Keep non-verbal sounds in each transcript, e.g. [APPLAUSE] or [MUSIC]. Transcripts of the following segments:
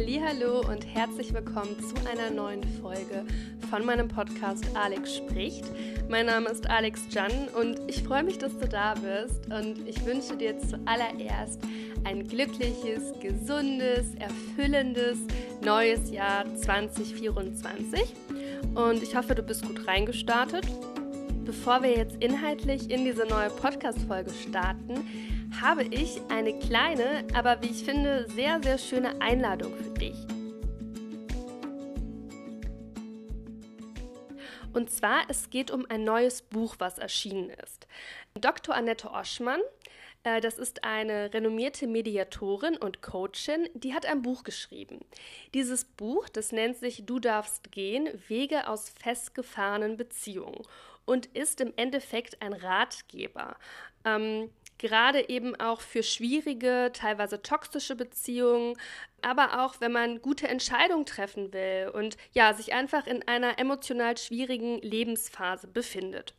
Hallo und herzlich willkommen zu einer neuen Folge von meinem Podcast Alex spricht. Mein Name ist Alex Jan und ich freue mich, dass du da bist und ich wünsche dir zuallererst ein glückliches, gesundes, erfüllendes neues Jahr 2024 und ich hoffe, du bist gut reingestartet. Bevor wir jetzt inhaltlich in diese neue Podcast-Folge starten, habe ich eine kleine, aber wie ich finde, sehr, sehr schöne Einladung für dich. Und zwar, es geht um ein neues Buch, was erschienen ist. Dr. Annette Oschmann, äh, das ist eine renommierte Mediatorin und Coachin, die hat ein Buch geschrieben. Dieses Buch, das nennt sich Du darfst gehen, Wege aus festgefahrenen Beziehungen und ist im Endeffekt ein Ratgeber. Ähm, gerade eben auch für schwierige, teilweise toxische Beziehungen, aber auch wenn man gute Entscheidungen treffen will und ja, sich einfach in einer emotional schwierigen Lebensphase befindet.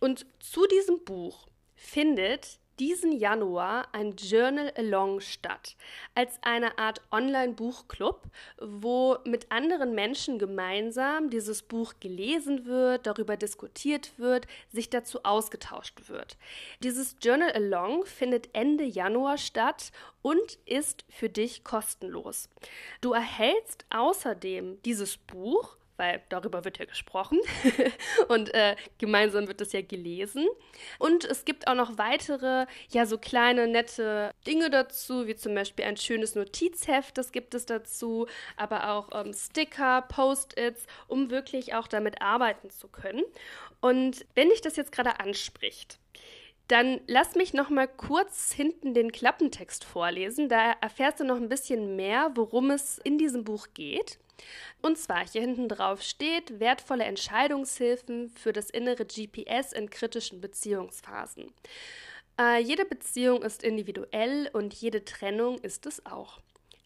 Und zu diesem Buch findet diesen Januar ein Journal Along statt, als eine Art Online-Buchclub, wo mit anderen Menschen gemeinsam dieses Buch gelesen wird, darüber diskutiert wird, sich dazu ausgetauscht wird. Dieses Journal Along findet Ende Januar statt und ist für dich kostenlos. Du erhältst außerdem dieses Buch weil darüber wird ja gesprochen [LAUGHS] und äh, gemeinsam wird es ja gelesen. Und es gibt auch noch weitere, ja, so kleine, nette Dinge dazu, wie zum Beispiel ein schönes Notizheft, das gibt es dazu, aber auch ähm, Sticker, Post-its, um wirklich auch damit arbeiten zu können. Und wenn dich das jetzt gerade anspricht, dann lass mich noch mal kurz hinten den Klappentext vorlesen. Da erfährst du noch ein bisschen mehr, worum es in diesem Buch geht. Und zwar hier hinten drauf steht wertvolle Entscheidungshilfen für das innere GPS in kritischen Beziehungsphasen. Äh, jede Beziehung ist individuell und jede Trennung ist es auch.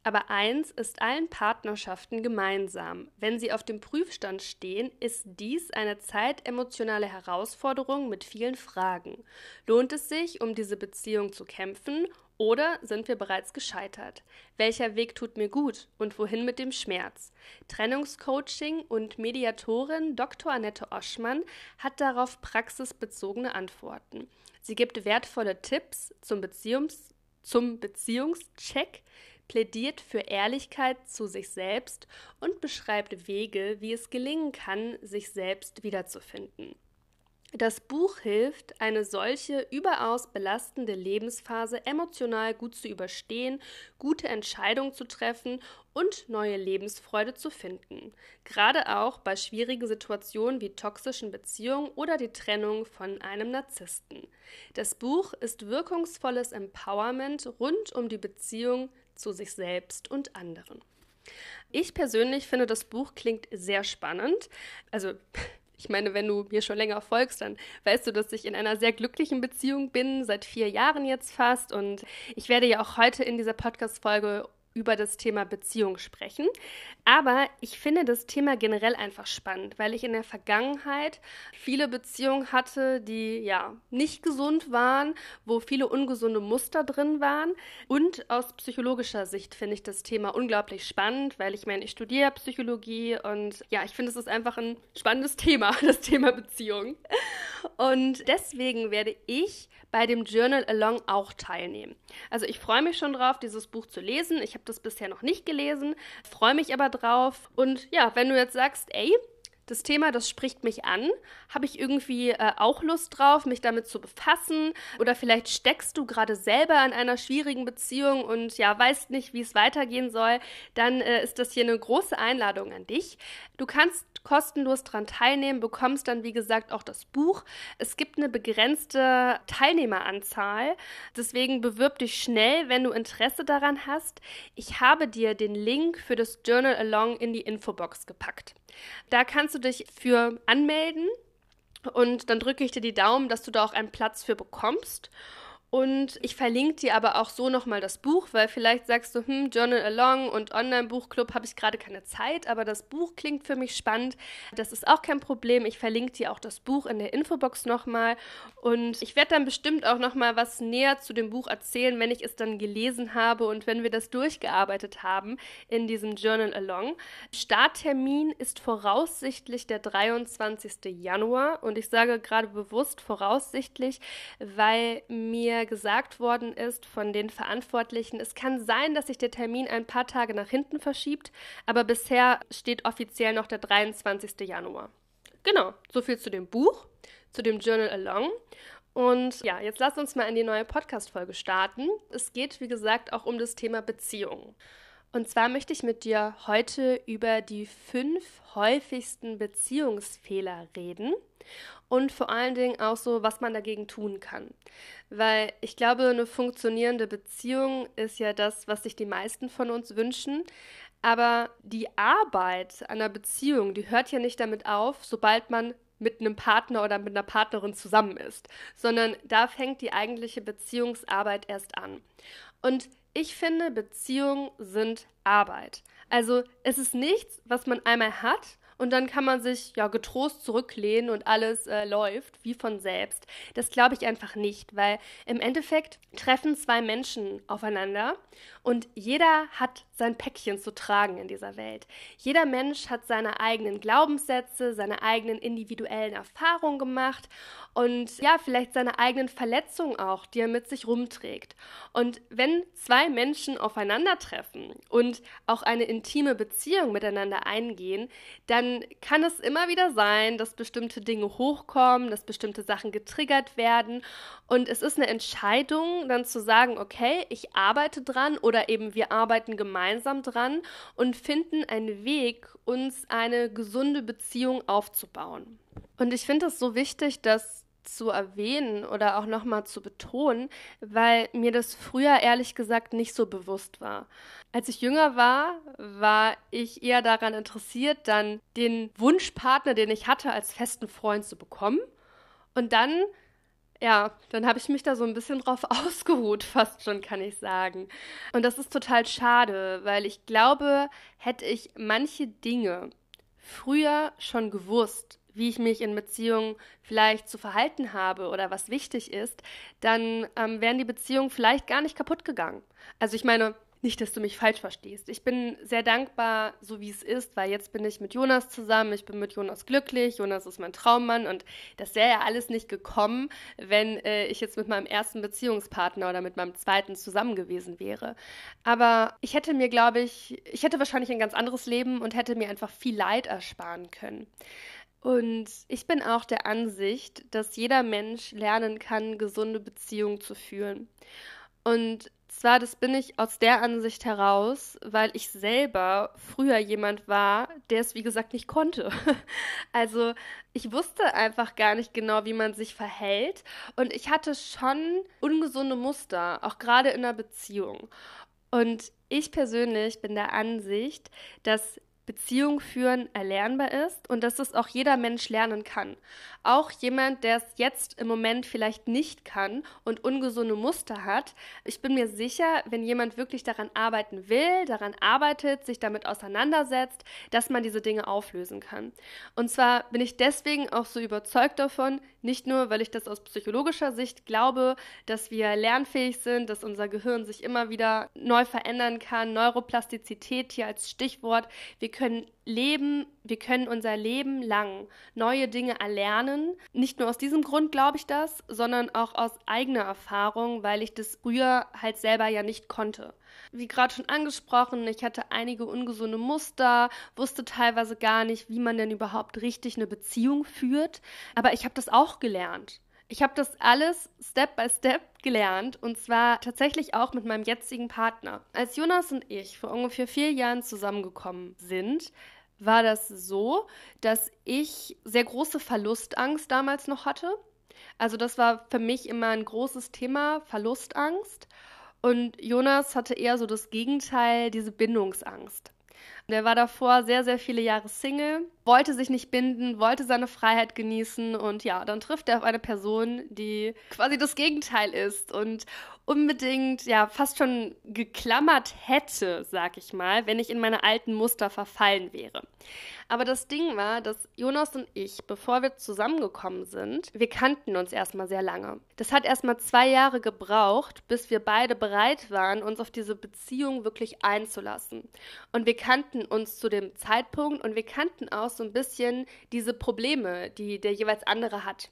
Aber eins ist allen Partnerschaften gemeinsam. Wenn sie auf dem Prüfstand stehen, ist dies eine zeitemotionale Herausforderung mit vielen Fragen. Lohnt es sich, um diese Beziehung zu kämpfen oder sind wir bereits gescheitert? Welcher Weg tut mir gut und wohin mit dem Schmerz? Trennungscoaching und Mediatorin Dr. Annette Oschmann hat darauf praxisbezogene Antworten. Sie gibt wertvolle Tipps zum, Beziehungs zum Beziehungscheck, plädiert für Ehrlichkeit zu sich selbst und beschreibt Wege, wie es gelingen kann, sich selbst wiederzufinden. Das Buch hilft, eine solche überaus belastende Lebensphase emotional gut zu überstehen, gute Entscheidungen zu treffen und neue Lebensfreude zu finden. Gerade auch bei schwierigen Situationen wie toxischen Beziehungen oder die Trennung von einem Narzissten. Das Buch ist wirkungsvolles Empowerment rund um die Beziehung zu sich selbst und anderen. Ich persönlich finde, das Buch klingt sehr spannend. Also [LAUGHS] ich meine, wenn du mir schon länger folgst, dann weißt du, dass ich in einer sehr glücklichen Beziehung bin, seit vier Jahren jetzt fast. Und ich werde ja auch heute in dieser Podcast-Folge über das Thema Beziehung sprechen. Aber ich finde das Thema generell einfach spannend, weil ich in der Vergangenheit viele Beziehungen hatte, die ja nicht gesund waren, wo viele ungesunde Muster drin waren. Und aus psychologischer Sicht finde ich das Thema unglaublich spannend, weil ich meine, ich studiere Psychologie und ja, ich finde, es ist einfach ein spannendes Thema, [LAUGHS] das Thema Beziehung. Und deswegen werde ich bei dem Journal Along auch teilnehmen. Also ich freue mich schon drauf, dieses Buch zu lesen. Ich habe das bisher noch nicht gelesen, freue mich aber drauf. Und ja, wenn du jetzt sagst, ey, das Thema, das spricht mich an. Habe ich irgendwie äh, auch Lust drauf, mich damit zu befassen? Oder vielleicht steckst du gerade selber in einer schwierigen Beziehung und ja, weißt nicht, wie es weitergehen soll. Dann äh, ist das hier eine große Einladung an dich. Du kannst kostenlos daran teilnehmen, bekommst dann, wie gesagt, auch das Buch. Es gibt eine begrenzte Teilnehmeranzahl. Deswegen bewirb dich schnell, wenn du Interesse daran hast. Ich habe dir den Link für das Journal Along in die Infobox gepackt. Da kannst du dich für anmelden und dann drücke ich dir die Daumen, dass du da auch einen Platz für bekommst. Und ich verlinke dir aber auch so nochmal das Buch, weil vielleicht sagst du, hm, Journal Along und Online-Buchclub habe ich gerade keine Zeit, aber das Buch klingt für mich spannend. Das ist auch kein Problem. Ich verlinke dir auch das Buch in der Infobox nochmal. Und ich werde dann bestimmt auch nochmal was näher zu dem Buch erzählen, wenn ich es dann gelesen habe und wenn wir das durchgearbeitet haben in diesem Journal Along. Starttermin ist voraussichtlich der 23. Januar und ich sage gerade bewusst voraussichtlich, weil mir gesagt worden ist von den Verantwortlichen, es kann sein, dass sich der Termin ein paar Tage nach hinten verschiebt, aber bisher steht offiziell noch der 23. Januar. Genau, so viel zu dem Buch, zu dem Journal Along. Und ja, jetzt lass uns mal in die neue Podcast-Folge starten. Es geht, wie gesagt, auch um das Thema Beziehungen. Und zwar möchte ich mit dir heute über die fünf häufigsten Beziehungsfehler reden und vor allen Dingen auch so, was man dagegen tun kann. Weil ich glaube, eine funktionierende Beziehung ist ja das, was sich die meisten von uns wünschen. Aber die Arbeit einer Beziehung, die hört ja nicht damit auf, sobald man mit einem Partner oder mit einer Partnerin zusammen ist, sondern da fängt die eigentliche Beziehungsarbeit erst an. Und ich finde, Beziehungen sind Arbeit. Also es ist nichts, was man einmal hat und dann kann man sich ja getrost zurücklehnen und alles äh, läuft wie von selbst. Das glaube ich einfach nicht, weil im Endeffekt treffen zwei Menschen aufeinander und jeder hat sein Päckchen zu tragen in dieser Welt. Jeder Mensch hat seine eigenen Glaubenssätze, seine eigenen individuellen Erfahrungen gemacht und ja, vielleicht seine eigenen Verletzungen auch, die er mit sich rumträgt. Und wenn zwei Menschen aufeinandertreffen und auch eine intime Beziehung miteinander eingehen, dann kann es immer wieder sein, dass bestimmte Dinge hochkommen, dass bestimmte Sachen getriggert werden. Und es ist eine Entscheidung, dann zu sagen, okay, ich arbeite dran oder eben wir arbeiten gemeinsam dran und finden einen Weg, uns eine gesunde Beziehung aufzubauen. Und ich finde es so wichtig, das zu erwähnen oder auch nochmal zu betonen, weil mir das früher ehrlich gesagt nicht so bewusst war. Als ich jünger war, war ich eher daran interessiert, dann den Wunschpartner, den ich hatte, als festen Freund zu bekommen. Und dann, ja, dann habe ich mich da so ein bisschen drauf [LAUGHS] ausgeruht, fast schon, kann ich sagen. Und das ist total schade, weil ich glaube, hätte ich manche Dinge früher schon gewusst, wie ich mich in Beziehungen vielleicht zu verhalten habe oder was wichtig ist, dann ähm, wären die Beziehungen vielleicht gar nicht kaputt gegangen. Also ich meine, nicht, dass du mich falsch verstehst. Ich bin sehr dankbar, so wie es ist, weil jetzt bin ich mit Jonas zusammen, ich bin mit Jonas glücklich, Jonas ist mein Traummann und das wäre ja alles nicht gekommen, wenn äh, ich jetzt mit meinem ersten Beziehungspartner oder mit meinem zweiten zusammen gewesen wäre. Aber ich hätte mir, glaube ich, ich hätte wahrscheinlich ein ganz anderes Leben und hätte mir einfach viel Leid ersparen können. Und ich bin auch der Ansicht, dass jeder Mensch lernen kann, gesunde Beziehungen zu führen. Und zwar, das bin ich aus der Ansicht heraus, weil ich selber früher jemand war, der es, wie gesagt, nicht konnte. [LAUGHS] Also ich wusste einfach gar nicht genau, wie man sich verhält. Und ich hatte schon ungesunde Muster, auch gerade in einer Beziehung. Und ich persönlich bin der Ansicht, dass Beziehung führen erlernbar ist und dass es auch jeder Mensch lernen kann. Auch jemand, der es jetzt im Moment vielleicht nicht kann und ungesunde Muster hat. Ich bin mir sicher, wenn jemand wirklich daran arbeiten will, daran arbeitet, sich damit auseinandersetzt, dass man diese Dinge auflösen kann. Und zwar bin ich deswegen auch so überzeugt davon, nicht nur, weil ich das aus psychologischer Sicht glaube, dass wir lernfähig sind, dass unser Gehirn sich immer wieder neu verändern kann, Neuroplastizität hier als Stichwort. Wir können leben, wir können unser Leben lang neue Dinge erlernen. Nicht nur aus diesem Grund glaube ich das, sondern auch aus eigener Erfahrung, weil ich das früher halt selber ja nicht konnte. Wie gerade schon angesprochen, ich hatte einige ungesunde Muster, wusste teilweise gar nicht, wie man denn überhaupt richtig eine Beziehung führt, aber ich habe das auch gelernt. Ich habe das alles Step by Step gelernt und zwar tatsächlich auch mit meinem jetzigen Partner. Als Jonas und ich vor ungefähr vier Jahren zusammengekommen sind, war das so, dass ich sehr große Verlustangst damals noch hatte. Also das war für mich immer ein großes Thema, Verlustangst. Und Jonas hatte eher so das Gegenteil, diese Bindungsangst. Der war davor sehr, sehr viele Jahre Single, wollte sich nicht binden, wollte seine Freiheit genießen und ja, dann trifft er auf eine Person, die quasi das Gegenteil ist und unbedingt, ja, fast schon geklammert hätte, sag ich mal, wenn ich in meine alten Muster verfallen wäre. Aber das Ding war, dass Jonas und ich, bevor wir zusammengekommen sind, wir kannten uns erstmal sehr lange. Das hat erstmal zwei Jahre gebraucht, bis wir beide bereit waren, uns auf diese Beziehung wirklich einzulassen. Und wir kannten uns zu dem Zeitpunkt und wir kannten auch so ein bisschen diese Probleme, die der jeweils andere hat.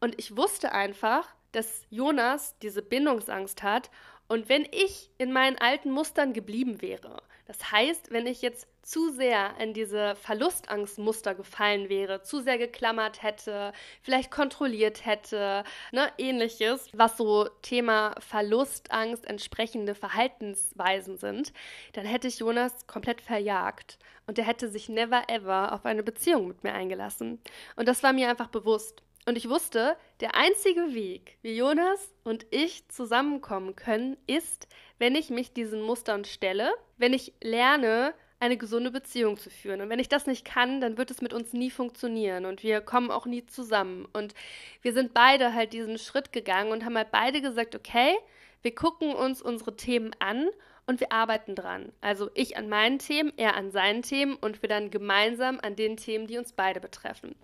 Und ich wusste einfach, dass Jonas diese Bindungsangst hat und wenn ich in meinen alten Mustern geblieben wäre, das heißt, wenn ich jetzt zu sehr in diese Verlustangstmuster gefallen wäre, zu sehr geklammert hätte, vielleicht kontrolliert hätte, ne, ähnliches, was so Thema Verlustangst entsprechende Verhaltensweisen sind, dann hätte ich Jonas komplett verjagt und er hätte sich never ever auf eine Beziehung mit mir eingelassen. Und das war mir einfach bewusst. Und ich wusste, der einzige Weg, wie Jonas und ich zusammenkommen können, ist, wenn ich mich diesen Mustern stelle, wenn ich lerne, eine gesunde Beziehung zu führen. Und wenn ich das nicht kann, dann wird es mit uns nie funktionieren und wir kommen auch nie zusammen. Und wir sind beide halt diesen Schritt gegangen und haben halt beide gesagt, okay, wir gucken uns unsere Themen an und wir arbeiten dran. Also ich an meinen Themen, er an seinen Themen und wir dann gemeinsam an den Themen, die uns beide betreffen.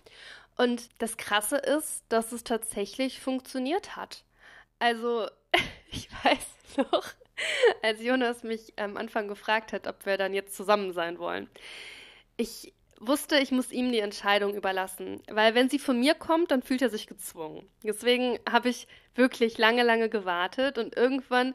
Und das Krasse ist, dass es tatsächlich funktioniert hat. Also, [LAUGHS] ich weiß noch, [LAUGHS] als Jonas mich am Anfang gefragt hat, ob wir dann jetzt zusammen sein wollen. Ich wusste, ich muss ihm die Entscheidung überlassen, weil wenn sie von mir kommt, dann fühlt er sich gezwungen. Deswegen habe ich wirklich lange, lange gewartet und irgendwann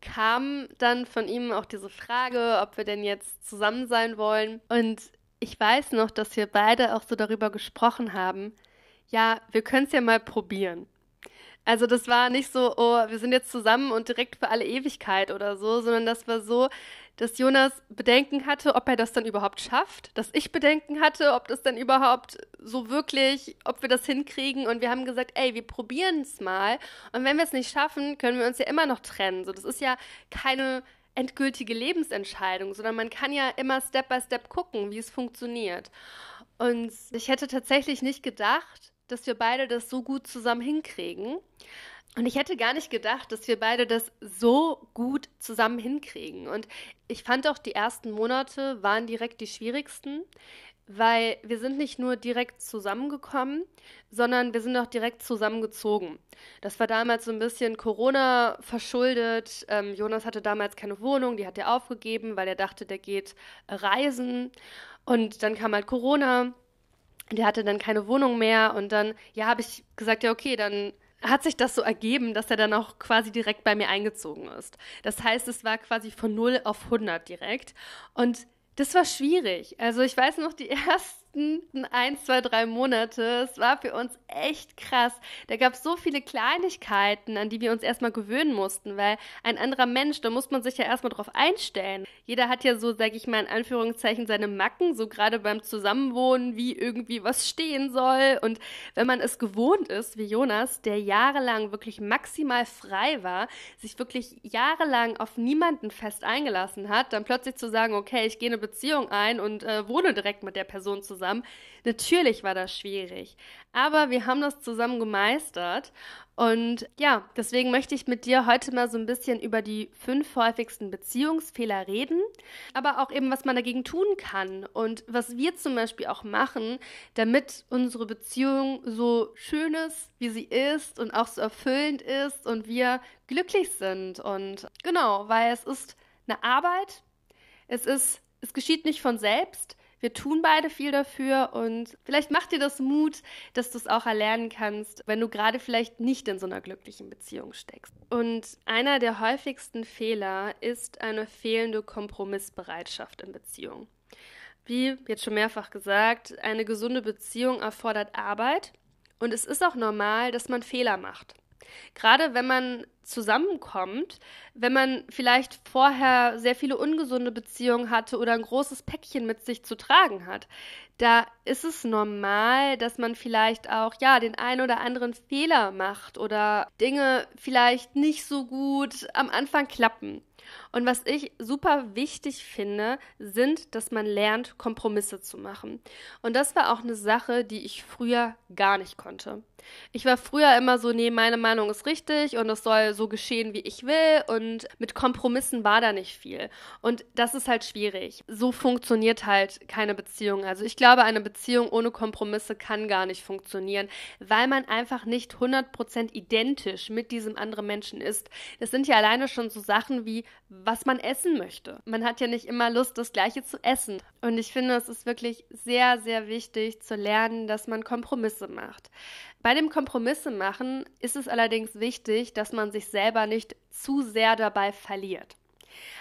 kam dann von ihm auch diese Frage, ob wir denn jetzt zusammen sein wollen. Und ich weiß noch, dass wir beide auch so darüber gesprochen haben, ja, wir können es ja mal probieren. Also das war nicht so, oh, wir sind jetzt zusammen und direkt für alle Ewigkeit oder so, sondern das war so, dass Jonas Bedenken hatte, ob er das dann überhaupt schafft, dass ich Bedenken hatte, ob das dann überhaupt so wirklich, ob wir das hinkriegen und wir haben gesagt, ey, wir probieren es mal und wenn wir es nicht schaffen, können wir uns ja immer noch trennen. So, das ist ja keine endgültige Lebensentscheidung, sondern man kann ja immer Step by Step gucken, wie es funktioniert. Und ich hätte tatsächlich nicht gedacht, dass wir beide das so gut zusammen hinkriegen. Und ich hätte gar nicht gedacht, dass wir beide das so gut zusammen hinkriegen. Und ich fand auch, die ersten Monate waren direkt die schwierigsten, weil wir sind nicht nur direkt zusammengekommen, sondern wir sind auch direkt zusammengezogen. Das war damals so ein bisschen Corona verschuldet. Ähm, Jonas hatte damals keine Wohnung, die hat er aufgegeben, weil er dachte, der geht reisen. Und dann kam halt Corona. Der hatte dann keine Wohnung mehr und dann, ja, habe ich gesagt, ja, okay, dann hat sich das so ergeben, dass er dann auch quasi direkt bei mir eingezogen ist. Das heißt, es war quasi von 0 auf 100 direkt. Und das war schwierig. Also ich weiß noch, die [LAUGHS] ersten letzten ein, zwei, drei Monate, es war für uns echt krass. Da gab es so viele Kleinigkeiten, an die wir uns erstmal gewöhnen mussten, weil ein anderer Mensch, da muss man sich ja erstmal drauf einstellen. Jeder hat ja so, sag ich mal in Anführungszeichen, seine Macken, so gerade beim Zusammenwohnen, wie irgendwie was stehen soll. Und wenn man es gewohnt ist, wie Jonas, der jahrelang wirklich maximal frei war, sich wirklich jahrelang auf niemanden fest eingelassen hat, dann plötzlich zu sagen, okay, ich gehe eine Beziehung ein und äh, wohne direkt mit der Person zusammen zusammen. Natürlich war das schwierig, aber wir haben das zusammen gemeistert. Und ja, deswegen möchte ich mit dir heute mal so ein bisschen über die fünf häufigsten Beziehungsfehler reden, aber auch eben, was man dagegen tun kann und was wir zum Beispiel auch machen, damit unsere Beziehung so schön ist, wie sie ist und auch so erfüllend ist und wir glücklich sind. Und genau, weil es ist eine Arbeit, es ist, es geschieht nicht von selbst. Wir tun beide viel dafür und vielleicht macht dir das Mut, dass du es auch erlernen kannst, wenn du gerade vielleicht nicht in so einer glücklichen Beziehung steckst. Und einer der häufigsten Fehler ist eine fehlende Kompromissbereitschaft in Beziehungen. Wie jetzt schon mehrfach gesagt, eine gesunde Beziehung erfordert Arbeit und es ist auch normal, dass man Fehler macht. Gerade wenn man zusammenkommt, wenn man vielleicht vorher sehr viele ungesunde Beziehungen hatte oder ein großes Päckchen mit sich zu tragen hat. Da ist es normal, dass man vielleicht auch ja den einen oder anderen Fehler macht oder Dinge vielleicht nicht so gut am Anfang klappen. Und was ich super wichtig finde, sind, dass man lernt, Kompromisse zu machen. Und das war auch eine Sache, die ich früher gar nicht konnte. Ich war früher immer so, nee, meine Meinung ist richtig und es soll so geschehen, wie ich will. Und mit Kompromissen war da nicht viel. Und das ist halt schwierig. So funktioniert halt keine Beziehung. Also ich glaube, eine Beziehung ohne Kompromisse kann gar nicht funktionieren, weil man einfach nicht 100% identisch mit diesem anderen Menschen ist. Das sind ja alleine schon so Sachen wie, was man essen möchte. Man hat ja nicht immer Lust, das Gleiche zu essen. Und ich finde, es ist wirklich sehr, sehr wichtig zu lernen, dass man Kompromisse macht. Bei dem Kompromisse machen ist es allerdings wichtig, dass man sich selber nicht zu sehr dabei verliert.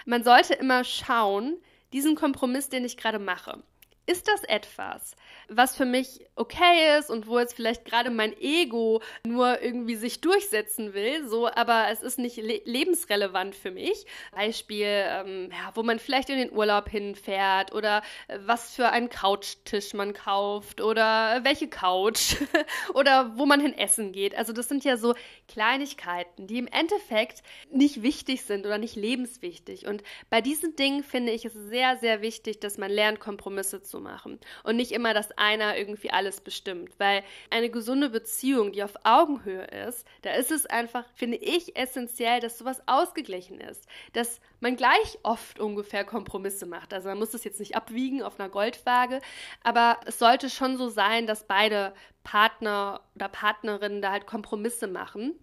Man sollte immer schauen, diesen Kompromiss, den ich gerade mache, ist das etwas, was für mich okay ist und wo jetzt vielleicht gerade mein Ego nur irgendwie sich durchsetzen will, so, aber es ist nicht le lebensrelevant für mich. Beispiel, ähm, ja, wo man vielleicht in den Urlaub hinfährt oder äh, was für einen Couchtisch man kauft oder welche Couch [LAUGHS] oder wo man hin essen geht. Also das sind ja so Kleinigkeiten, die im Endeffekt nicht wichtig sind oder nicht lebenswichtig. Und bei diesen Dingen finde ich es sehr, sehr wichtig, dass man lernt, Kompromisse zu machen. Und nicht immer, dass einer irgendwie alles bestimmt, weil eine gesunde Beziehung, die auf Augenhöhe ist, da ist es einfach, finde ich, essentiell, dass sowas ausgeglichen ist, dass man gleich oft ungefähr Kompromisse macht. Also man muss das jetzt nicht abwiegen auf einer Goldwaage, aber es sollte schon so sein, dass beide Partner oder Partnerinnen da halt Kompromisse machen.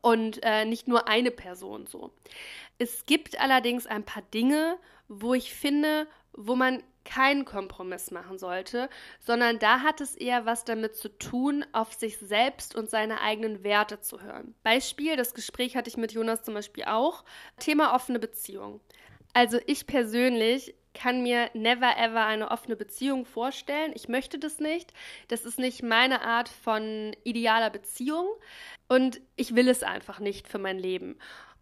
Und äh, nicht nur eine Person so. Es gibt allerdings ein paar Dinge, wo ich finde, wo man keinen Kompromiss machen sollte, sondern da hat es eher was damit zu tun, auf sich selbst und seine eigenen Werte zu hören. Beispiel, das Gespräch hatte ich mit Jonas zum Beispiel auch, Thema offene Beziehung. Also ich persönlich kann mir never ever eine offene Beziehung vorstellen. Ich möchte das nicht. Das ist nicht meine Art von idealer Beziehung und ich will es einfach nicht für mein Leben.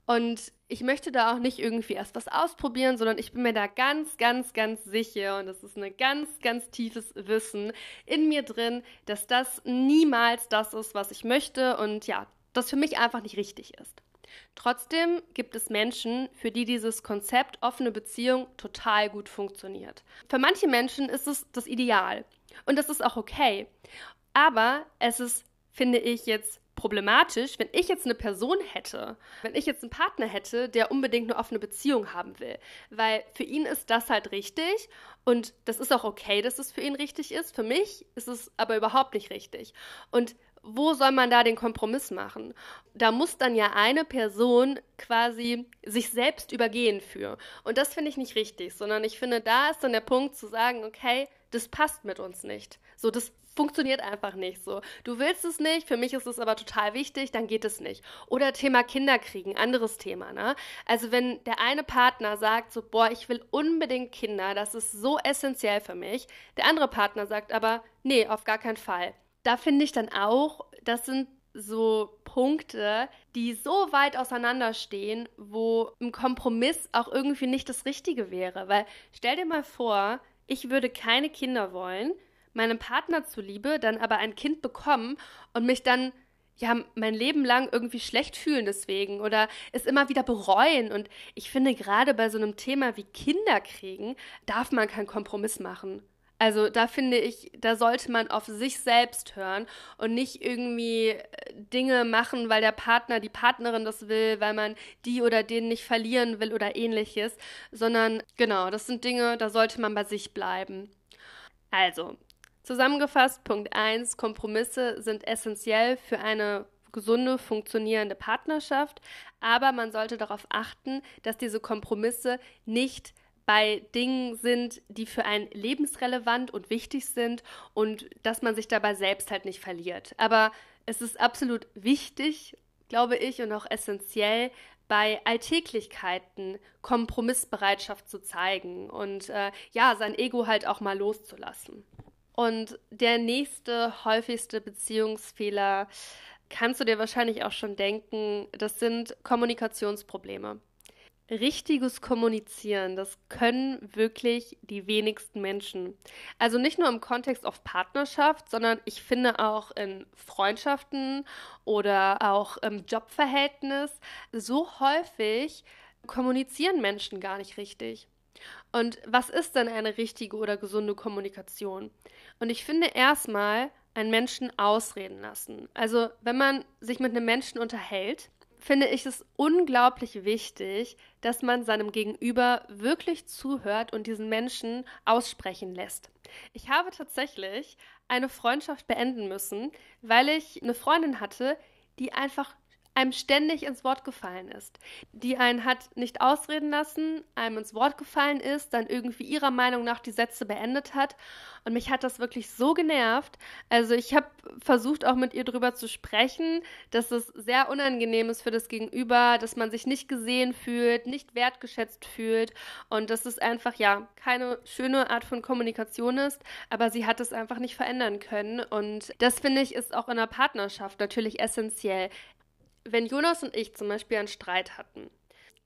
Und ich möchte da auch nicht irgendwie erst was ausprobieren, sondern ich bin mir da ganz, ganz, ganz sicher und das ist ein ganz, ganz tiefes Wissen in mir drin, dass das niemals das ist, was ich möchte und ja, das für mich einfach nicht richtig ist. Trotzdem gibt es Menschen, für die dieses Konzept offene Beziehung total gut funktioniert. Für manche Menschen ist es das Ideal und das ist auch okay. Aber es ist, finde ich, jetzt problematisch, wenn ich jetzt eine Person hätte, wenn ich jetzt einen Partner hätte, der unbedingt eine offene Beziehung haben will. Weil für ihn ist das halt richtig und das ist auch okay, dass es für ihn richtig ist. Für mich ist es aber überhaupt nicht richtig. Und wo soll man da den Kompromiss machen? Da muss dann ja eine Person quasi sich selbst übergehen für. Und das finde ich nicht richtig, sondern ich finde, da ist dann der Punkt zu sagen, okay, das passt mit uns nicht. So, das funktioniert einfach nicht so. Du willst es nicht, für mich ist es aber total wichtig, dann geht es nicht. Oder Thema Kinderkriegen, anderes Thema, ne? Also wenn der eine Partner sagt so, boah, ich will unbedingt Kinder, das ist so essentiell für mich, der andere Partner sagt aber, nee, auf gar keinen Fall. Da finde ich dann auch, das sind so Punkte, die so weit auseinanderstehen, wo ein Kompromiss auch irgendwie nicht das Richtige wäre. Weil stell dir mal vor, ich würde keine Kinder wollen, meinem Partner zuliebe dann aber ein Kind bekommen und mich dann ja mein Leben lang irgendwie schlecht fühlen deswegen oder es immer wieder bereuen. Und ich finde, gerade bei so einem Thema wie Kinder kriegen, darf man keinen Kompromiss machen. Also da finde ich, da sollte man auf sich selbst hören und nicht irgendwie äh, Dinge machen, weil der Partner, die Partnerin das will, weil man die oder den nicht verlieren will oder ähnliches, sondern genau, das sind Dinge, da sollte man bei sich bleiben. Also, Zusammengefasst, Punkt 1, Kompromisse sind essentiell für eine gesunde, funktionierende Partnerschaft, aber man sollte darauf achten, dass diese Kompromisse nicht bei Dingen sind, die für einen lebensrelevant und wichtig sind und dass man sich dabei selbst halt nicht verliert. Aber es ist absolut wichtig, glaube ich, und auch essentiell, bei Alltäglichkeiten Kompromissbereitschaft zu zeigen und äh, ja, sein Ego halt auch mal loszulassen. Und der nächste häufigste Beziehungsfehler kannst du dir wahrscheinlich auch schon denken, das sind Kommunikationsprobleme. Richtiges Kommunizieren, das können wirklich die wenigsten Menschen. Also nicht nur im Kontext auf Partnerschaft, sondern ich finde auch in Freundschaften oder auch im Jobverhältnis so häufig kommunizieren Menschen gar nicht richtig. Und was ist denn eine richtige oder gesunde Kommunikation? Und ich finde erstmal einen Menschen ausreden lassen. Also wenn man sich mit einem Menschen unterhält, finde ich es unglaublich wichtig, dass man seinem Gegenüber wirklich zuhört und diesen Menschen aussprechen lässt. Ich habe tatsächlich eine Freundschaft beenden müssen, weil ich eine Freundin hatte, die einfach einem ständig ins Wort gefallen ist, die einen hat nicht ausreden lassen, einem ins Wort gefallen ist, dann irgendwie ihrer Meinung nach die Sätze beendet hat. Und mich hat das wirklich so genervt. Also ich habe versucht auch mit ihr darüber zu sprechen, dass es sehr unangenehm ist für das Gegenüber, dass man sich nicht gesehen fühlt, nicht wertgeschätzt fühlt. Und dass es einfach ja keine schöne Art von Kommunikation ist, aber sie hat es einfach nicht verändern können. Und das finde ich ist auch in einer Partnerschaft natürlich essentiell wenn Jonas und ich zum Beispiel einen Streit hatten,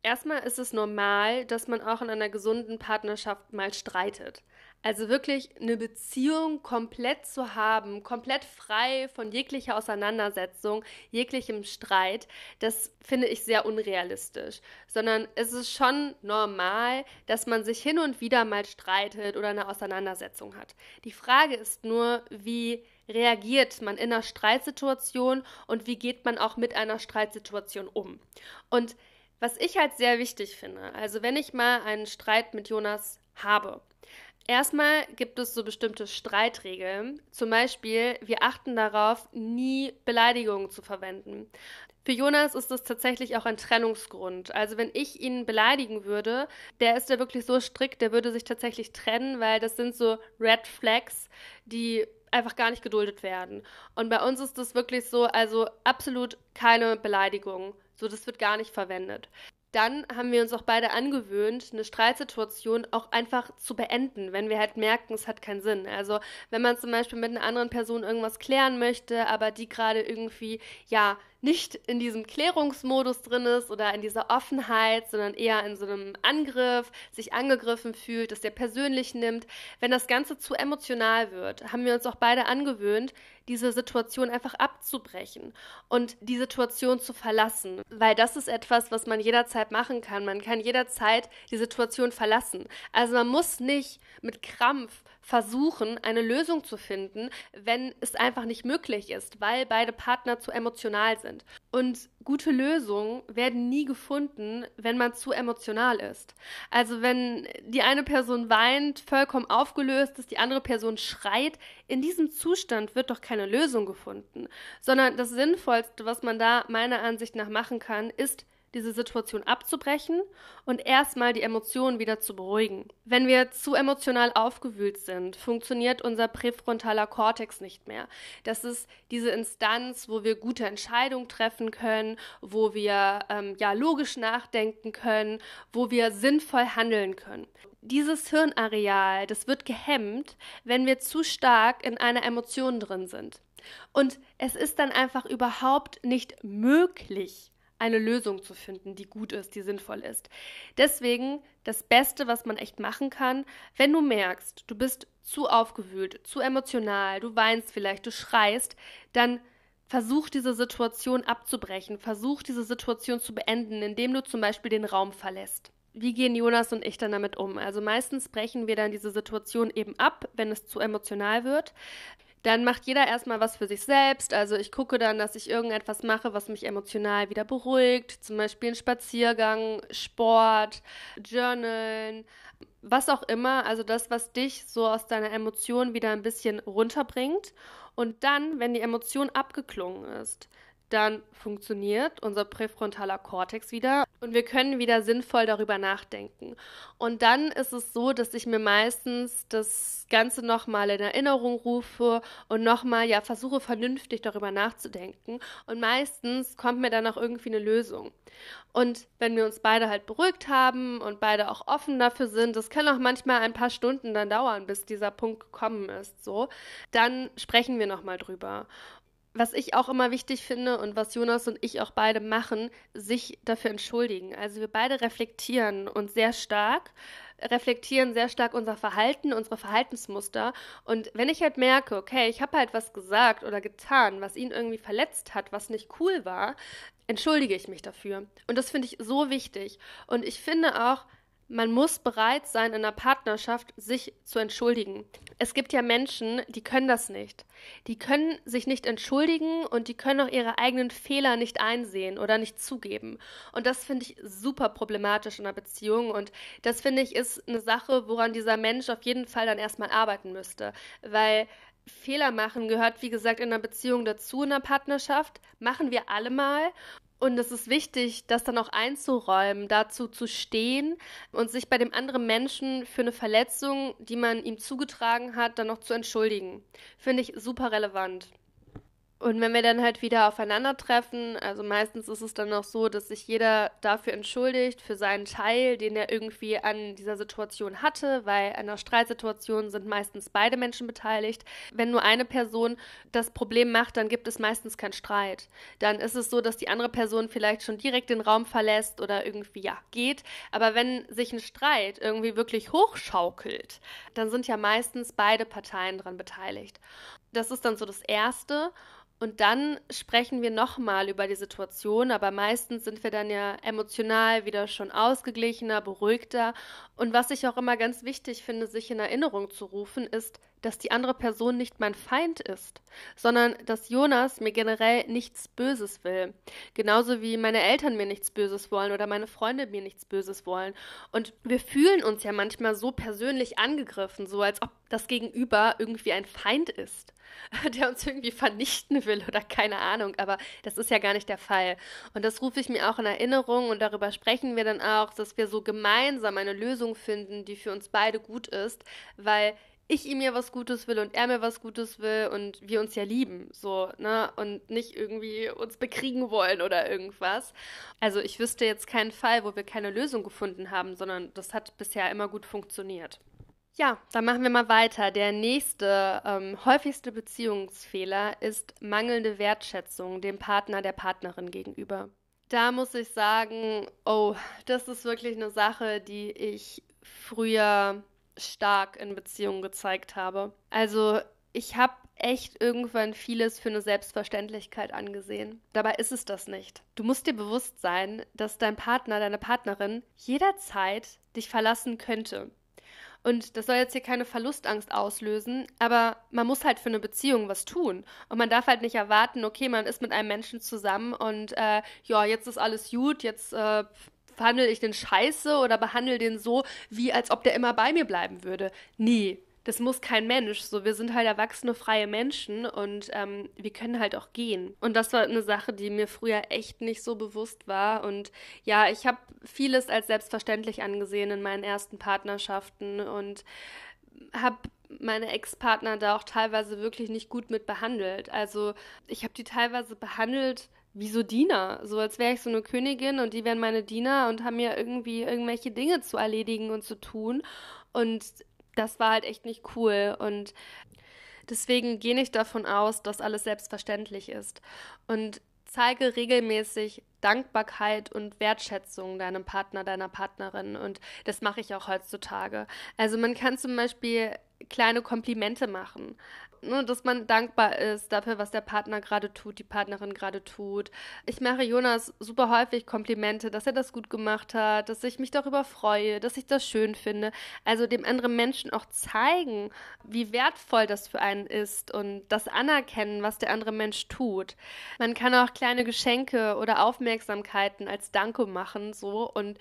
erstmal ist es normal, dass man auch in einer gesunden Partnerschaft mal streitet. Also wirklich eine Beziehung komplett zu haben, komplett frei von jeglicher Auseinandersetzung, jeglichem Streit, das finde ich sehr unrealistisch. Sondern es ist schon normal, dass man sich hin und wieder mal streitet oder eine Auseinandersetzung hat. Die Frage ist nur, wie reagiert man in einer Streitsituation und wie geht man auch mit einer Streitsituation um. Und was ich halt sehr wichtig finde, also wenn ich mal einen Streit mit Jonas habe, Erstmal gibt es so bestimmte Streitregeln. Zum Beispiel, wir achten darauf, nie Beleidigungen zu verwenden. Für Jonas ist das tatsächlich auch ein Trennungsgrund. Also wenn ich ihn beleidigen würde, der ist ja wirklich so strikt, der würde sich tatsächlich trennen, weil das sind so Red Flags, die einfach gar nicht geduldet werden. Und bei uns ist das wirklich so, also absolut keine Beleidigung. So, das wird gar nicht verwendet dann haben wir uns auch beide angewöhnt, eine Streitsituation auch einfach zu beenden, wenn wir halt merken, es hat keinen Sinn. Also wenn man zum Beispiel mit einer anderen Person irgendwas klären möchte, aber die gerade irgendwie, ja, nicht in diesem Klärungsmodus drin ist oder in dieser Offenheit, sondern eher in so einem Angriff, sich angegriffen fühlt, dass der persönlich nimmt. Wenn das Ganze zu emotional wird, haben wir uns auch beide angewöhnt, diese Situation einfach abzubrechen und die Situation zu verlassen, weil das ist etwas, was man jederzeit machen kann. Man kann jederzeit die Situation verlassen. Also man muss nicht mit Krampf versuchen, eine Lösung zu finden, wenn es einfach nicht möglich ist, weil beide Partner zu emotional sind. Und gute Lösungen werden nie gefunden, wenn man zu emotional ist. Also wenn die eine Person weint, vollkommen aufgelöst ist, die andere Person schreit, in diesem Zustand wird doch keine Lösung gefunden, sondern das Sinnvollste, was man da meiner Ansicht nach machen kann, ist diese Situation abzubrechen und erstmal die Emotionen wieder zu beruhigen. Wenn wir zu emotional aufgewühlt sind, funktioniert unser präfrontaler Kortex nicht mehr. Das ist diese Instanz, wo wir gute Entscheidungen treffen können, wo wir ähm, ja logisch nachdenken können, wo wir sinnvoll handeln können. Dieses Hirnareal, das wird gehemmt, wenn wir zu stark in einer Emotion drin sind. Und es ist dann einfach überhaupt nicht möglich, eine Lösung zu finden, die gut ist, die sinnvoll ist. Deswegen das Beste, was man echt machen kann, wenn du merkst, du bist zu aufgewühlt, zu emotional, du weinst vielleicht, du schreist, dann versuch diese Situation abzubrechen, versuch diese Situation zu beenden, indem du zum Beispiel den Raum verlässt. Wie gehen Jonas und ich dann damit um? Also meistens brechen wir dann diese Situation eben ab, wenn es zu emotional wird. Dann macht jeder erstmal was für sich selbst. Also ich gucke dann, dass ich irgendetwas mache, was mich emotional wieder beruhigt. Zum Beispiel ein Spaziergang, Sport, Journalen, was auch immer. Also das, was dich so aus deiner Emotion wieder ein bisschen runterbringt. Und dann, wenn die Emotion abgeklungen ist, dann funktioniert unser präfrontaler Kortex wieder und wir können wieder sinnvoll darüber nachdenken. Und dann ist es so, dass ich mir meistens das Ganze nochmal in Erinnerung rufe und nochmal ja versuche vernünftig darüber nachzudenken. Und meistens kommt mir dann auch irgendwie eine Lösung. Und wenn wir uns beide halt beruhigt haben und beide auch offen dafür sind, das kann auch manchmal ein paar Stunden dann dauern, bis dieser Punkt gekommen ist, so, dann sprechen wir nochmal drüber. Was ich auch immer wichtig finde und was Jonas und ich auch beide machen, sich dafür entschuldigen. Also wir beide reflektieren uns sehr stark, reflektieren sehr stark unser Verhalten, unsere Verhaltensmuster. Und wenn ich halt merke, okay, ich habe halt was gesagt oder getan, was ihn irgendwie verletzt hat, was nicht cool war, entschuldige ich mich dafür. Und das finde ich so wichtig. Und ich finde auch, man muss bereit sein, in einer Partnerschaft sich zu entschuldigen. Es gibt ja Menschen, die können das nicht. Die können sich nicht entschuldigen und die können auch ihre eigenen Fehler nicht einsehen oder nicht zugeben. Und das finde ich super problematisch in einer Beziehung. Und das finde ich ist eine Sache, woran dieser Mensch auf jeden Fall dann erstmal arbeiten müsste. Weil Fehler machen gehört, wie gesagt, in einer Beziehung dazu, in einer Partnerschaft. Machen wir alle mal. Und es ist wichtig, das dann auch einzuräumen, dazu zu stehen und sich bei dem anderen Menschen für eine Verletzung, die man ihm zugetragen hat, dann noch zu entschuldigen. Finde ich super relevant. Und wenn wir dann halt wieder aufeinandertreffen, also meistens ist es dann noch so, dass sich jeder dafür entschuldigt, für seinen Teil, den er irgendwie an dieser Situation hatte, weil an einer Streitsituation sind meistens beide Menschen beteiligt. Wenn nur eine Person das Problem macht, dann gibt es meistens keinen Streit. Dann ist es so, dass die andere Person vielleicht schon direkt den Raum verlässt oder irgendwie, ja, geht. Aber wenn sich ein Streit irgendwie wirklich hochschaukelt, dann sind ja meistens beide Parteien daran beteiligt. Das ist dann so das Erste. Und dann sprechen wir nochmal über die Situation, aber meistens sind wir dann ja emotional wieder schon ausgeglichener, beruhigter. Und was ich auch immer ganz wichtig finde, sich in Erinnerung zu rufen, ist, dass die andere Person nicht mein Feind ist, sondern dass Jonas mir generell nichts Böses will. Genauso wie meine Eltern mir nichts Böses wollen oder meine Freunde mir nichts Böses wollen. Und wir fühlen uns ja manchmal so persönlich angegriffen, so als ob das Gegenüber irgendwie ein Feind ist, [LAUGHS] der uns irgendwie vernichten will oder keine Ahnung. Aber das ist ja gar nicht der Fall. Und das rufe ich mir auch in Erinnerung und darüber sprechen wir dann auch, dass wir so gemeinsam eine Lösung finden, die für uns beide gut ist, weil ich ihm ja was Gutes will und er mir was Gutes will und wir uns ja lieben, so, ne? Und nicht irgendwie uns bekriegen wollen oder irgendwas. Also ich wüsste jetzt keinen Fall, wo wir keine Lösung gefunden haben, sondern das hat bisher immer gut funktioniert. Ja, dann machen wir mal weiter. Der nächste ähm, häufigste Beziehungsfehler ist mangelnde Wertschätzung dem Partner, der Partnerin gegenüber. Da muss ich sagen, oh, das ist wirklich eine Sache, die ich früher stark in Beziehungen gezeigt habe. Also ich habe echt irgendwann vieles für eine Selbstverständlichkeit angesehen. Dabei ist es das nicht. Du musst dir bewusst sein, dass dein Partner, deine Partnerin jederzeit dich verlassen könnte. Und das soll jetzt hier keine Verlustangst auslösen, aber man muss halt für eine Beziehung was tun. Und man darf halt nicht erwarten, okay, man ist mit einem Menschen zusammen und äh, ja, jetzt ist alles gut, jetzt äh, behandle ich den scheiße oder behandle den so, wie als ob der immer bei mir bleiben würde. Nie. Das muss kein Mensch. So, wir sind halt erwachsene, freie Menschen und ähm, wir können halt auch gehen. Und das war eine Sache, die mir früher echt nicht so bewusst war. Und ja, ich habe vieles als selbstverständlich angesehen in meinen ersten Partnerschaften und habe meine Ex-Partner da auch teilweise wirklich nicht gut mit behandelt. Also ich habe die teilweise behandelt wie so Diener, so als wäre ich so eine Königin und die wären meine Diener und haben mir irgendwie irgendwelche Dinge zu erledigen und zu tun. Und das war halt echt nicht cool. Und deswegen gehe ich davon aus, dass alles selbstverständlich ist. Und zeige regelmäßig Dankbarkeit und Wertschätzung deinem Partner, deiner Partnerin. Und das mache ich auch heutzutage. Also man kann zum Beispiel kleine Komplimente machen ne, dass man dankbar ist dafür, was der Partner gerade tut, die Partnerin gerade tut. Ich mache Jonas super häufig Komplimente, dass er das gut gemacht hat, dass ich mich darüber freue, dass ich das schön finde. Also dem anderen Menschen auch zeigen, wie wertvoll das für einen ist und das anerkennen, was der andere Mensch tut. Man kann auch kleine Geschenke oder Aufmerksamkeiten als Danke machen, so und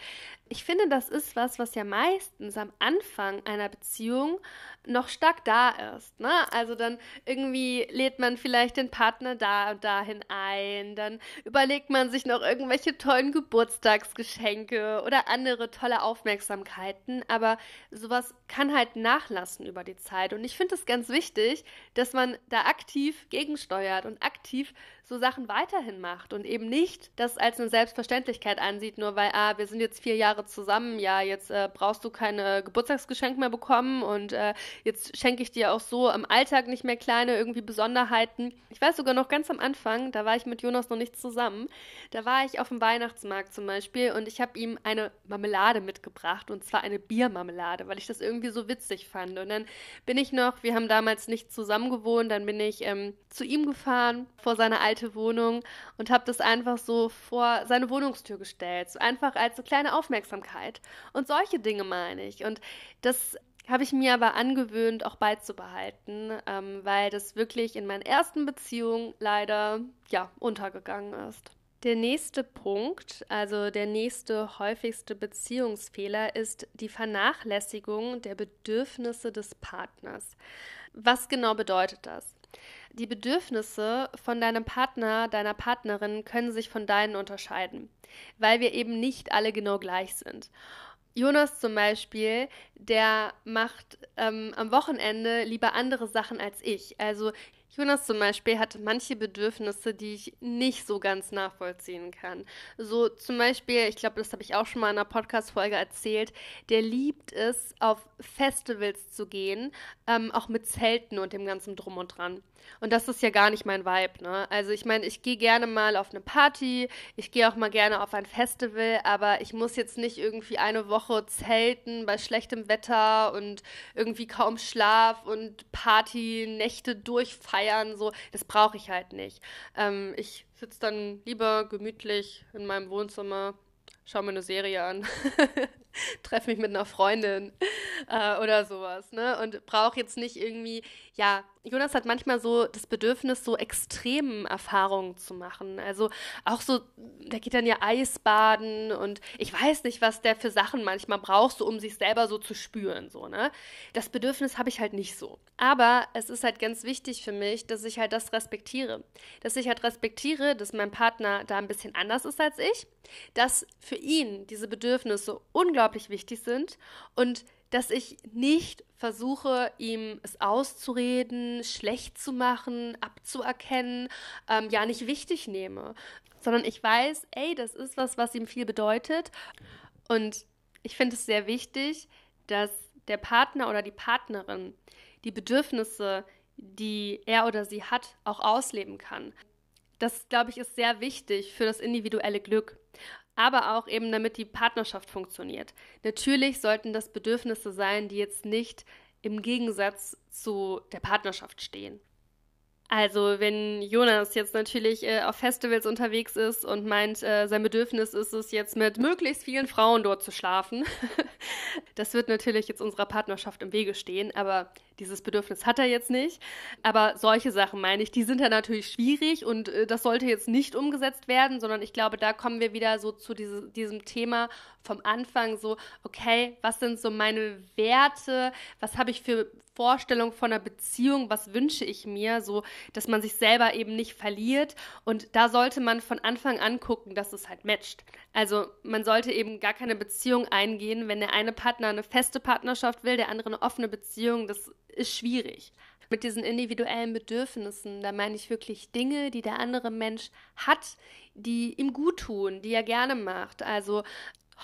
ich finde, das ist was, was ja meistens am Anfang einer Beziehung noch stark da ist. Ne? Also dann irgendwie lädt man vielleicht den Partner da und dahin ein, dann überlegt man sich noch irgendwelche tollen Geburtstagsgeschenke oder andere tolle Aufmerksamkeiten, aber sowas kann halt nachlassen über die Zeit. Und ich finde es ganz wichtig, dass man da aktiv gegensteuert und aktiv so Sachen weiterhin macht und eben nicht das als eine Selbstverständlichkeit ansieht, nur weil, ah, wir sind jetzt vier Jahre zusammen, ja, jetzt äh, brauchst du keine Geburtstagsgeschenke mehr bekommen und äh, jetzt schenke ich dir auch so im Alltag nicht mehr kleine irgendwie Besonderheiten. Ich weiß sogar noch ganz am Anfang, da war ich mit Jonas noch nicht zusammen. Da war ich auf dem Weihnachtsmarkt zum Beispiel und ich habe ihm eine Marmelade mitgebracht und zwar eine Biermarmelade, weil ich das irgendwie so witzig fand. Und dann bin ich noch, wir haben damals nicht zusammen gewohnt, dann bin ich ähm, zu ihm gefahren vor seine alte Wohnung und habe das einfach so vor seine Wohnungstür gestellt, so einfach als so kleine Aufmerksamkeit. Und solche Dinge meine ich. Und das habe ich mir aber angewöhnt, auch beizubehalten, ähm, weil das wirklich in meinen ersten Beziehungen leider ja untergegangen ist. Der nächste Punkt, also der nächste häufigste Beziehungsfehler, ist die Vernachlässigung der Bedürfnisse des Partners. Was genau bedeutet das? Die Bedürfnisse von deinem Partner, deiner Partnerin können sich von deinen unterscheiden, weil wir eben nicht alle genau gleich sind. Jonas zum Beispiel, der macht ähm, am Wochenende lieber andere Sachen als ich. Also Jonas zum Beispiel hat manche Bedürfnisse, die ich nicht so ganz nachvollziehen kann. So zum Beispiel, ich glaube, das habe ich auch schon mal in einer Podcast-Folge erzählt, der liebt es, auf Festivals zu gehen, ähm, auch mit Zelten und dem ganzen Drum und Dran. Und das ist ja gar nicht mein Vibe, ne? Also ich meine, ich gehe gerne mal auf eine Party, ich gehe auch mal gerne auf ein Festival, aber ich muss jetzt nicht irgendwie eine Woche zelten bei schlechtem Wetter und irgendwie kaum Schlaf und Partynächte durchfeiern, so. Das brauche ich halt nicht. Ähm, ich sitze dann lieber gemütlich in meinem Wohnzimmer, schaue mir eine Serie an. [LAUGHS] treffe mich mit einer Freundin äh, oder sowas, ne? Und brauche jetzt nicht irgendwie, ja, Jonas hat manchmal so das Bedürfnis, so extremen Erfahrungen zu machen. Also auch so, der geht dann ja Eisbaden und ich weiß nicht, was der für Sachen manchmal braucht, so um sich selber so zu spüren, so, ne? Das Bedürfnis habe ich halt nicht so. Aber es ist halt ganz wichtig für mich, dass ich halt das respektiere. Dass ich halt respektiere, dass mein Partner da ein bisschen anders ist als ich, dass für ihn diese Bedürfnisse unglaublich wichtig sind und dass ich nicht versuche, ihm es auszureden, schlecht zu machen, abzuerkennen, ähm, ja nicht wichtig nehme, sondern ich weiß, ey, das ist was, was ihm viel bedeutet. Und ich finde es sehr wichtig, dass der Partner oder die Partnerin die Bedürfnisse, die er oder sie hat, auch ausleben kann. Das, glaube ich, ist sehr wichtig für das individuelle Glück aber auch eben damit die Partnerschaft funktioniert. Natürlich sollten das Bedürfnisse sein, die jetzt nicht im Gegensatz zu der Partnerschaft stehen. Also, wenn Jonas jetzt natürlich äh, auf Festivals unterwegs ist und meint, äh, sein Bedürfnis ist es jetzt mit möglichst vielen Frauen dort zu schlafen, [LAUGHS] das wird natürlich jetzt unserer Partnerschaft im Wege stehen, aber dieses Bedürfnis hat er jetzt nicht. Aber solche Sachen meine ich, die sind ja natürlich schwierig und äh, das sollte jetzt nicht umgesetzt werden, sondern ich glaube, da kommen wir wieder so zu diese, diesem Thema vom Anfang, so, okay, was sind so meine Werte, was habe ich für Vorstellung von einer Beziehung, was wünsche ich mir, so dass man sich selber eben nicht verliert. Und da sollte man von Anfang an gucken, dass es halt matcht. Also man sollte eben gar keine Beziehung eingehen, wenn der eine Partner eine feste Partnerschaft will, der andere eine offene Beziehung. Das ist schwierig. Mit diesen individuellen Bedürfnissen, da meine ich wirklich Dinge, die der andere Mensch hat, die ihm gut tun, die er gerne macht. Also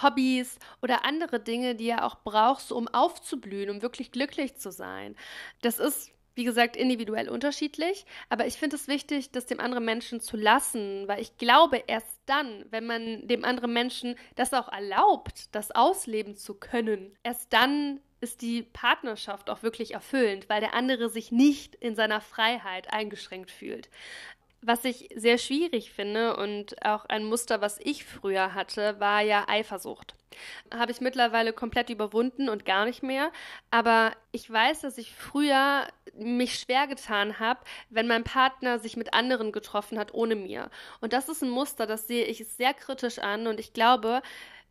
Hobbys oder andere Dinge, die er auch braucht, um aufzublühen, um wirklich glücklich zu sein. Das ist wie gesagt, individuell unterschiedlich, aber ich finde es wichtig, das dem anderen Menschen zu lassen, weil ich glaube, erst dann, wenn man dem anderen Menschen das auch erlaubt, das ausleben zu können, erst dann ist die Partnerschaft auch wirklich erfüllend, weil der andere sich nicht in seiner Freiheit eingeschränkt fühlt. Was ich sehr schwierig finde und auch ein Muster, was ich früher hatte, war ja Eifersucht. Habe ich mittlerweile komplett überwunden und gar nicht mehr. Aber ich weiß, dass ich früher mich schwer getan habe, wenn mein Partner sich mit anderen getroffen hat ohne mir. Und das ist ein Muster, das sehe ich sehr kritisch an. Und ich glaube,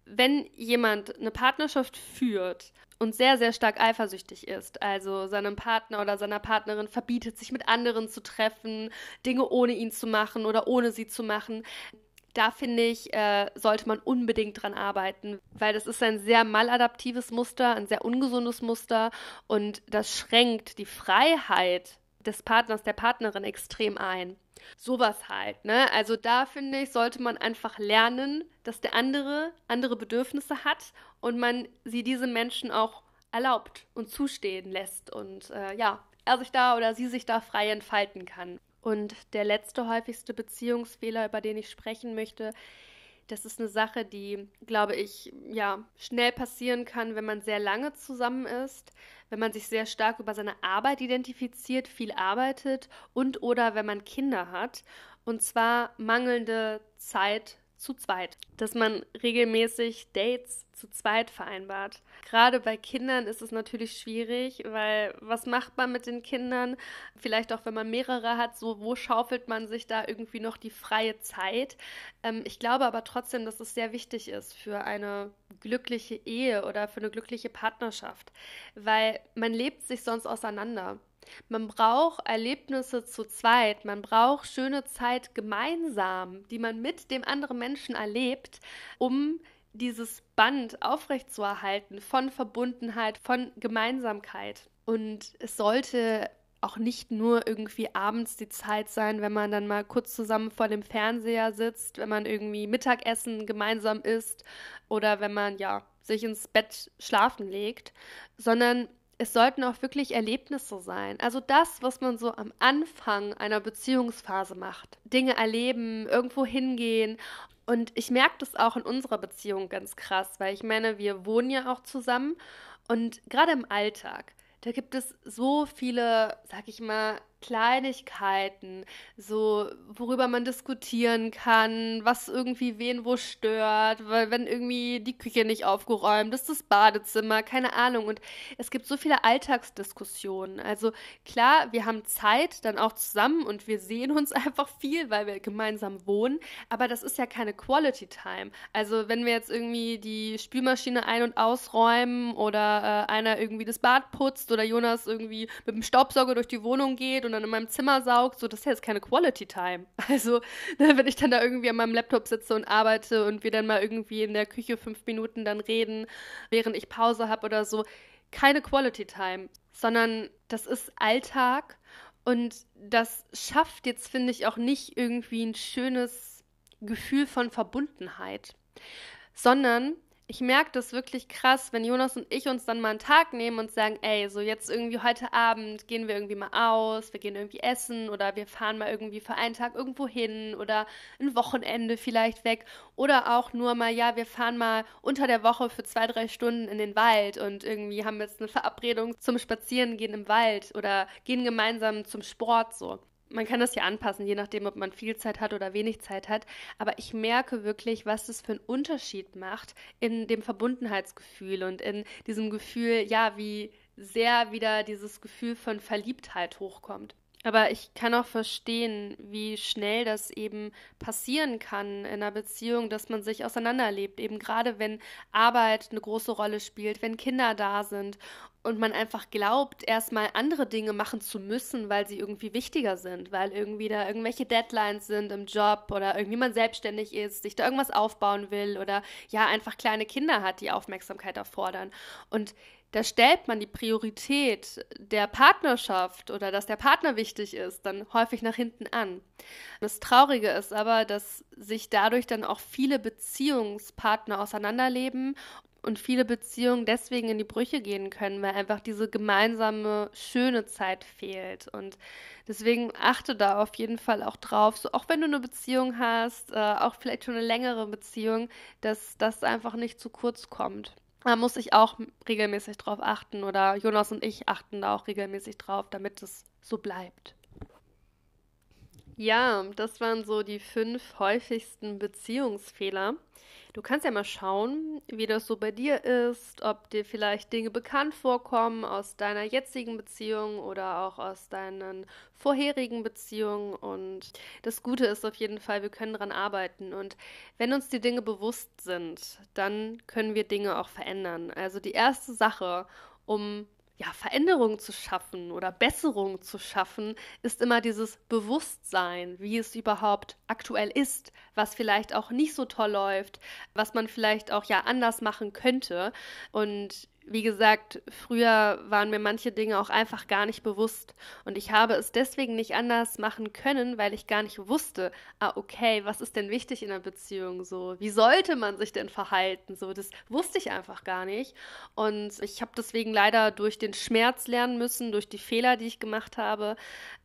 wenn jemand eine Partnerschaft führt und sehr, sehr stark eifersüchtig ist, also seinem Partner oder seiner Partnerin verbietet, sich mit anderen zu treffen, Dinge ohne ihn zu machen oder ohne sie zu machen, da finde ich, äh, sollte man unbedingt dran arbeiten, weil das ist ein sehr maladaptives Muster, ein sehr ungesundes Muster und das schränkt die Freiheit des Partners, der Partnerin extrem ein. Sowas halt, ne? Also da finde ich, sollte man einfach lernen, dass der andere andere Bedürfnisse hat und man sie diese Menschen auch erlaubt und zustehen lässt und äh, ja, er sich da oder sie sich da frei entfalten kann. Und der letzte häufigste Beziehungsfehler, über den ich sprechen möchte, das ist eine Sache, die, glaube ich, ja, schnell passieren kann, wenn man sehr lange zusammen ist, wenn man sich sehr stark über seine Arbeit identifiziert, viel arbeitet und oder wenn man Kinder hat. Und zwar mangelnde Zeit zu zweit, dass man regelmäßig Dates zu zweit vereinbart. Gerade bei Kindern ist es natürlich schwierig, weil was macht man mit den Kindern? Vielleicht auch, wenn man mehrere hat, so wo schaufelt man sich da irgendwie noch die freie Zeit? Ähm, ich glaube aber trotzdem, dass es sehr wichtig ist für eine glückliche Ehe oder für eine glückliche Partnerschaft, weil man lebt sich sonst auseinander. Man braucht Erlebnisse zu zweit, man braucht schöne Zeit gemeinsam, die man mit dem anderen Menschen erlebt, um dieses Band aufrechtzuerhalten von Verbundenheit, von Gemeinsamkeit. Und es sollte auch nicht nur irgendwie abends die Zeit sein, wenn man dann mal kurz zusammen vor dem Fernseher sitzt, wenn man irgendwie Mittagessen gemeinsam isst oder wenn man ja sich ins Bett schlafen legt, sondern es sollten auch wirklich Erlebnisse sein. Also das, was man so am Anfang einer Beziehungsphase macht. Dinge erleben, irgendwo hingehen. Und ich merke das auch in unserer Beziehung ganz krass, weil ich meine, wir wohnen ja auch zusammen und gerade im Alltag, da gibt es so viele, sag ich mal, Kleinigkeiten, so worüber man diskutieren kann, was irgendwie wen wo stört, weil wenn irgendwie die Küche nicht aufgeräumt ist, das Badezimmer, keine Ahnung. Und es gibt so viele Alltagsdiskussionen. Also klar, wir haben Zeit dann auch zusammen und wir sehen uns [LAUGHS] einfach viel, weil wir gemeinsam wohnen, aber das ist ja keine Quality Time. Also wenn wir jetzt irgendwie die Spülmaschine ein- und ausräumen oder äh, einer irgendwie das Bad putzt oder Jonas irgendwie mit dem Staubsauger durch die Wohnung geht und dann in meinem Zimmer saugt, so das ist ja jetzt keine Quality Time. [LAUGHS] Also, ne, wenn ich dann da irgendwie an meinem Laptop sitze und arbeite und wir dann mal irgendwie in der Küche fünf Minuten dann reden, während ich Pause habe oder so, keine Quality Time, sondern das ist Alltag und das schafft jetzt, finde ich, auch nicht irgendwie ein schönes Gefühl von Verbundenheit, sondern ich merke das wirklich krass, wenn Jonas und ich uns dann mal einen Tag nehmen und sagen, ey, so jetzt irgendwie heute Abend gehen wir irgendwie mal aus, wir gehen irgendwie essen oder wir fahren mal irgendwie für einen Tag irgendwo hin oder ein Wochenende vielleicht weg. Oder auch nur mal, ja, wir fahren mal unter der Woche für zwei, drei Stunden in den Wald und irgendwie haben jetzt eine Verabredung zum Spazierengehen im Wald oder gehen gemeinsam zum Sport so man kann das ja anpassen, je nachdem, ob man viel Zeit hat oder wenig Zeit hat. Aber ich merke wirklich, was das für einen Unterschied macht in dem Verbundenheitsgefühl und in diesem Gefühl, ja, wie sehr wieder dieses Gefühl von Verliebtheit hochkommt. Aber ich kann auch verstehen, wie schnell das eben passieren kann in einer Beziehung, dass man sich auseinanderlebt. Eben gerade wenn Arbeit eine große Rolle spielt, wenn Kinder da sind und man einfach glaubt, erstmal andere Dinge machen zu müssen, weil sie irgendwie wichtiger sind, weil irgendwie da irgendwelche Deadlines sind im Job oder irgendwie man selbstständig ist, sich da irgendwas aufbauen will oder ja einfach kleine Kinder hat, die Aufmerksamkeit erfordern. Und da stellt man die Priorität der Partnerschaft oder dass der Partner wichtig ist, dann häufig nach hinten an. Das Traurige ist aber, dass sich dadurch dann auch viele Beziehungspartner auseinanderleben und viele Beziehungen deswegen in die Brüche gehen können, weil einfach diese gemeinsame schöne Zeit fehlt. Und deswegen achte da auf jeden Fall auch drauf, so auch wenn du eine Beziehung hast, äh, auch vielleicht schon eine längere Beziehung, dass das einfach nicht zu kurz kommt. Da muss ich auch regelmäßig drauf achten oder Jonas und ich achten da auch regelmäßig drauf, damit es so bleibt. Ja, das waren so die fünf häufigsten Beziehungsfehler. Du kannst ja mal schauen, wie das so bei dir ist, ob dir vielleicht Dinge bekannt vorkommen aus deiner jetzigen Beziehung oder auch aus deinen vorherigen Beziehungen. Und das Gute ist auf jeden Fall, wir können daran arbeiten. Und wenn uns die Dinge bewusst sind, dann können wir Dinge auch verändern. Also die erste Sache, um ja, Veränderung zu schaffen oder Besserung zu schaffen, ist immer dieses Bewusstsein, wie es überhaupt aktuell ist, was vielleicht auch nicht so toll läuft, was man vielleicht auch ja anders machen könnte. Und wie gesagt, früher waren mir manche Dinge auch einfach gar nicht bewusst und ich habe es deswegen nicht anders machen können, weil ich gar nicht wusste, ah okay, was ist denn wichtig in einer Beziehung so? Wie sollte man sich denn verhalten so? Das wusste ich einfach gar nicht und ich habe deswegen leider durch den Schmerz lernen müssen, durch die Fehler, die ich gemacht habe,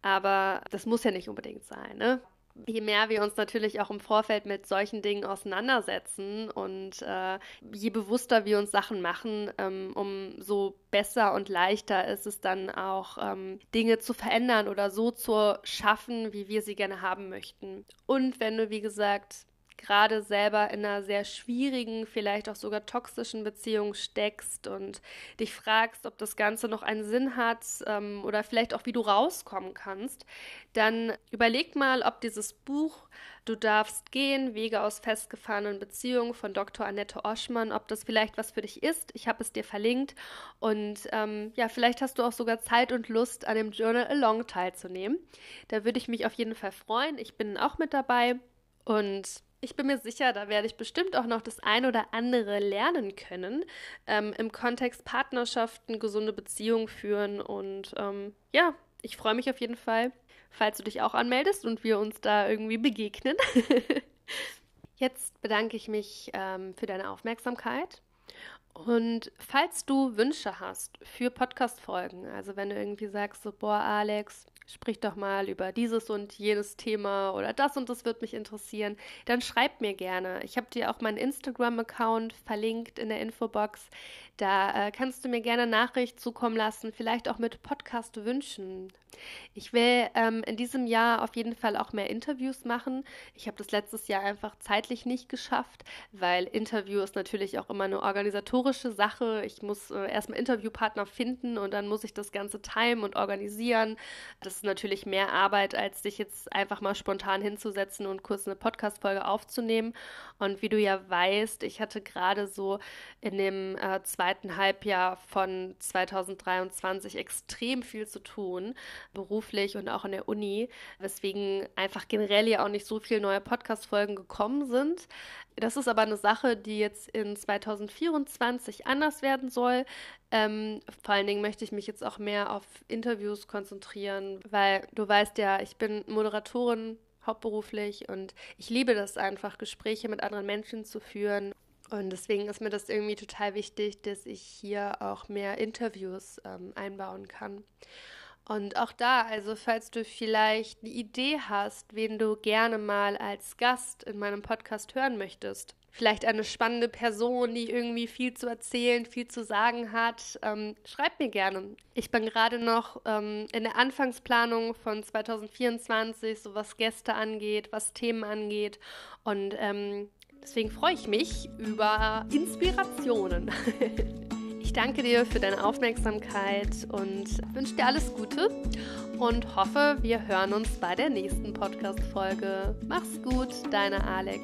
aber das muss ja nicht unbedingt sein, ne? Je mehr wir uns natürlich auch im Vorfeld mit solchen Dingen auseinandersetzen und äh, je bewusster wir uns Sachen machen, ähm, umso besser und leichter ist es dann auch, ähm, Dinge zu verändern oder so zu schaffen, wie wir sie gerne haben möchten. Und wenn du, wie gesagt, gerade selber in einer sehr schwierigen, vielleicht auch sogar toxischen Beziehung steckst und dich fragst, ob das Ganze noch einen Sinn hat ähm, oder vielleicht auch wie du rauskommen kannst, dann überleg mal, ob dieses Buch Du darfst gehen, Wege aus festgefahrenen Beziehungen von Dr. Annette Oschmann, ob das vielleicht was für dich ist. Ich habe es dir verlinkt und ähm, ja, vielleicht hast du auch sogar Zeit und Lust, an dem Journal Along teilzunehmen. Da würde ich mich auf jeden Fall freuen. Ich bin auch mit dabei und ich bin mir sicher, da werde ich bestimmt auch noch das ein oder andere lernen können ähm, im Kontext Partnerschaften, gesunde Beziehungen führen. Und ähm, ja, ich freue mich auf jeden Fall, falls du dich auch anmeldest und wir uns da irgendwie begegnen. [LAUGHS] Jetzt bedanke ich mich ähm, für deine Aufmerksamkeit. Und falls du Wünsche hast für Podcast-Folgen, also wenn du irgendwie sagst, so, boah, Alex, sprich doch mal über dieses und jenes Thema oder das und das wird mich interessieren, dann schreib mir gerne. Ich habe dir auch meinen Instagram-Account verlinkt in der Infobox. Da äh, kannst du mir gerne Nachricht zukommen lassen, vielleicht auch mit Podcast-Wünschen. Ich will ähm, in diesem Jahr auf jeden Fall auch mehr Interviews machen. Ich habe das letztes Jahr einfach zeitlich nicht geschafft, weil Interview ist natürlich auch immer eine organisatorische Sache. Ich muss äh, erstmal Interviewpartner finden und dann muss ich das Ganze timen und organisieren. Das ist natürlich mehr Arbeit, als dich jetzt einfach mal spontan hinzusetzen und kurz eine Podcast-Folge aufzunehmen. Und wie du ja weißt, ich hatte gerade so in dem äh, zweiten Halbjahr von 2023 extrem viel zu tun, beruflich und auch in der Uni, weswegen einfach generell ja auch nicht so viele neue Podcast-Folgen gekommen sind. Das ist aber eine Sache, die jetzt in 2024 anders werden soll. Ähm, vor allen Dingen möchte ich mich jetzt auch mehr auf Interviews konzentrieren, weil du weißt ja, ich bin Moderatorin hauptberuflich und ich liebe das einfach, Gespräche mit anderen Menschen zu führen und deswegen ist mir das irgendwie total wichtig, dass ich hier auch mehr Interviews ähm, einbauen kann. Und auch da, also falls du vielleicht eine Idee hast, wen du gerne mal als Gast in meinem Podcast hören möchtest, vielleicht eine spannende Person, die irgendwie viel zu erzählen, viel zu sagen hat, ähm, schreib mir gerne. Ich bin gerade noch ähm, in der Anfangsplanung von 2024, so was Gäste angeht, was Themen angeht. Und ähm, Deswegen freue ich mich über Inspirationen. [LAUGHS] Ich danke dir für deine Aufmerksamkeit und wünsche dir alles Gute und hoffe, wir hören uns bei der nächsten Podcast-Folge. Mach's gut, deine Alex.